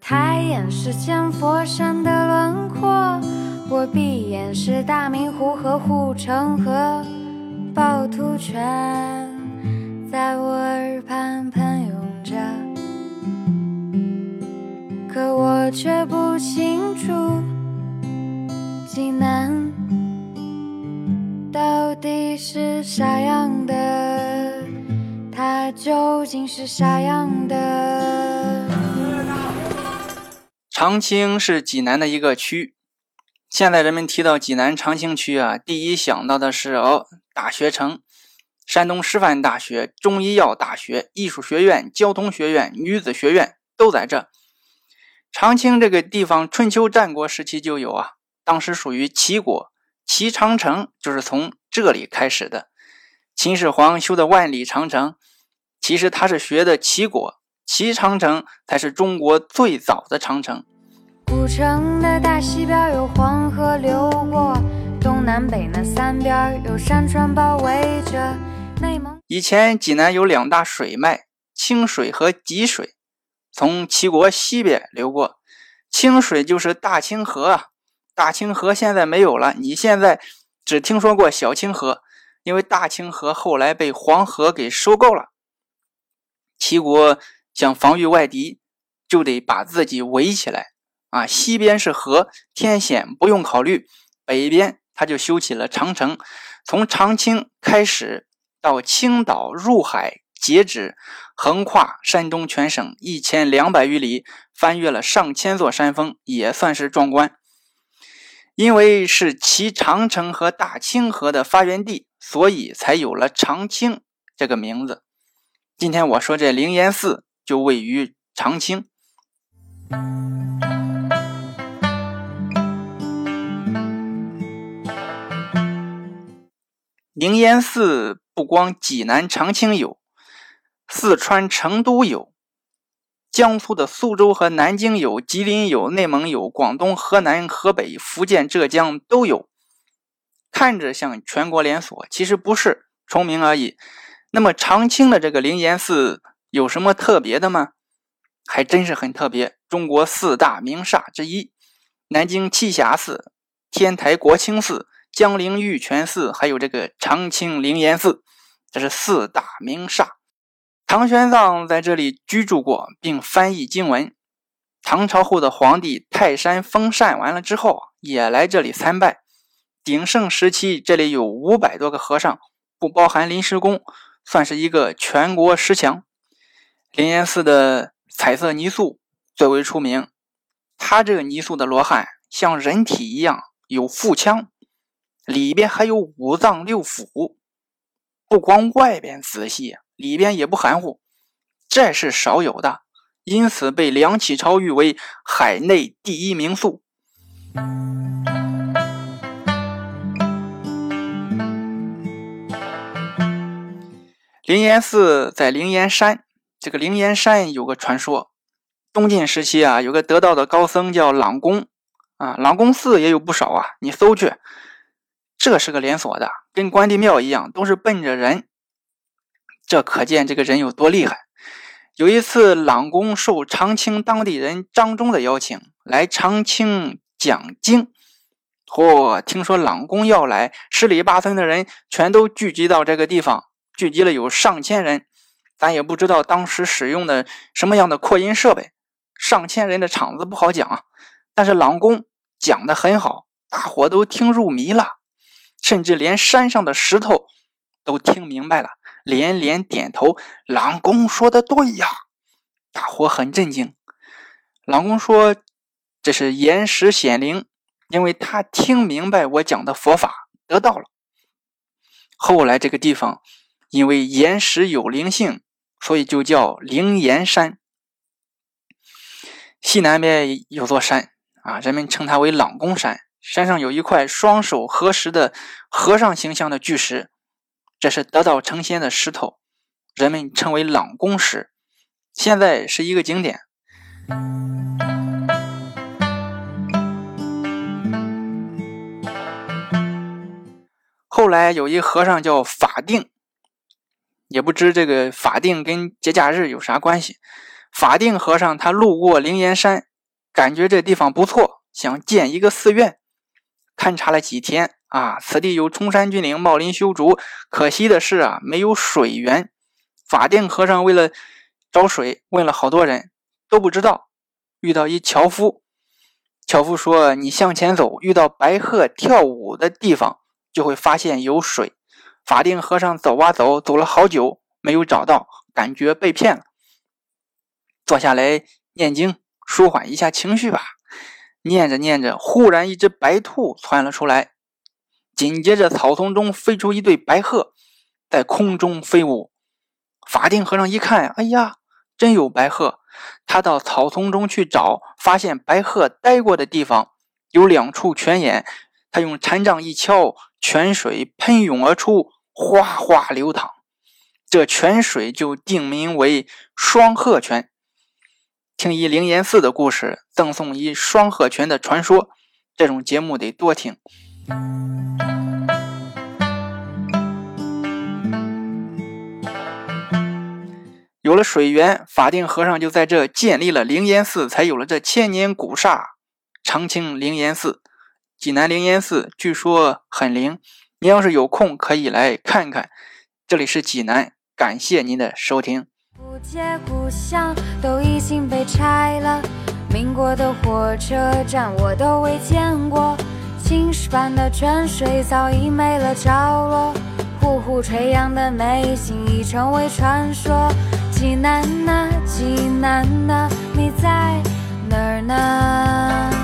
抬眼是见佛山的轮廓，我闭眼是大明湖和护城河，趵突泉在我耳畔喷涌着，可我却不清楚济南到底是啥样的，它究竟是啥样的？长青是济南的一个区，现在人们提到济南长清区啊，第一想到的是哦，大学城，山东师范大学、中医药大学、艺术学院、交通学院、女子学院都在这。长青这个地方，春秋战国时期就有啊，当时属于齐国，齐长城就是从这里开始的。秦始皇修的万里长城，其实他是学的齐国。齐长城才是中国最早的长城。古城的大西边有黄河流过，东南北那三边有山川包围着。内蒙以前济南有两大水脉，清水和吉水，从齐国西边流过。清水就是大清河啊，大清河现在没有了，你现在只听说过小清河，因为大清河后来被黄河给收购了。齐国。想防御外敌，就得把自己围起来啊！西边是河，天险不用考虑；北边他就修起了长城，从长青开始到青岛入海截止，横跨山东全省一千两百余里，翻越了上千座山峰，也算是壮观。因为是齐长城和大清河的发源地，所以才有了长青这个名字。今天我说这灵岩寺。就位于长青。灵岩寺不光济南长青有，四川成都有，江苏的苏州和南京有，吉林有，内蒙有，广东、河南、河北、福建、浙江都有。看着像全国连锁，其实不是，重名而已。那么长青的这个灵岩寺。有什么特别的吗？还真是很特别，中国四大名刹之一，南京栖霞寺、天台国清寺、江陵玉泉寺，还有这个长青灵岩寺，这是四大名刹。唐玄奘在这里居住过，并翻译经文。唐朝后的皇帝泰山封禅完了之后，也来这里参拜。鼎盛时期，这里有五百多个和尚，不包含临时工，算是一个全国十强。灵岩寺的彩色泥塑最为出名，它这个泥塑的罗汉像人体一样有腹腔，里边还有五脏六腑，不光外边仔细，里边也不含糊，这是少有的，因此被梁启超誉为海内第一名塑。灵岩寺在灵岩山。这个灵岩山有个传说，东晋时期啊，有个得道的高僧叫朗公啊，朗公寺也有不少啊，你搜去，这是个连锁的，跟关帝庙一样，都是奔着人，这可见这个人有多厉害。有一次，朗公受长清当地人张忠的邀请，来长清讲经，嚯，听说朗公要来，十里八村的人全都聚集到这个地方，聚集了有上千人。咱也不知道当时使用的什么样的扩音设备，上千人的场子不好讲，但是朗公讲的很好，大伙都听入迷了，甚至连山上的石头都听明白了，连连点头。朗公说的对呀，大伙很震惊。朗公说这是岩石显灵，因为他听明白我讲的佛法，得到了。后来这个地方因为岩石有灵性。所以就叫灵岩山。西南边有座山啊，人们称它为朗公山。山上有一块双手合十的和尚形象的巨石，这是得道成仙的石头，人们称为朗公石。现在是一个景点。后来有一和尚叫法定。也不知这个法定跟节假日有啥关系，法定和尚他路过灵岩山，感觉这地方不错，想建一个寺院。勘察了几天啊，此地有崇山峻岭，茂林修竹，可惜的是啊，没有水源。法定和尚为了找水，问了好多人，都不知道。遇到一樵夫，樵夫说：“你向前走，遇到白鹤跳舞的地方，就会发现有水。”法定和尚走啊走，走了好久，没有找到，感觉被骗了。坐下来念经，舒缓一下情绪吧。念着念着，忽然一只白兔窜了出来，紧接着草丛中飞出一对白鹤，在空中飞舞。法定和尚一看，哎呀，真有白鹤！他到草丛中去找，发现白鹤待过的地方有两处泉眼，他用禅杖一敲，泉水喷涌而出，哗哗流淌。这泉水就定名为双鹤泉。听一灵岩寺的故事，赠送一双鹤泉的传说，这种节目得多听。有了水源，法定和尚就在这建立了灵岩寺，才有了这千年古刹长清灵岩寺。济南灵岩寺据说很灵，你要是有空可以来看看。这里是济南，感谢您的收听。不解故乡都已经被拆了，民国的火车站我都未见过，青石般的泉水早已没了着落，呼呼吹扬的美景已成为传说。济南呐，济南呐，你在哪儿呢？